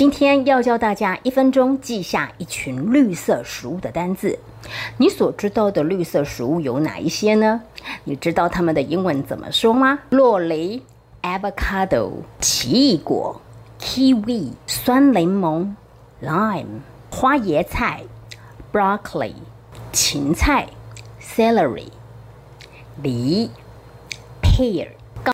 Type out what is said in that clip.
今天要教大家一分钟记下一群绿色食物的单字。你所知道的绿色食物有哪一些呢？你知道它们的英文怎么说吗？洛梨 （avocado）、奇异果 （kiwi）、酸柠檬 （lime）、花椰菜 （broccoli）、芹菜 （celery）、梨 （pear）。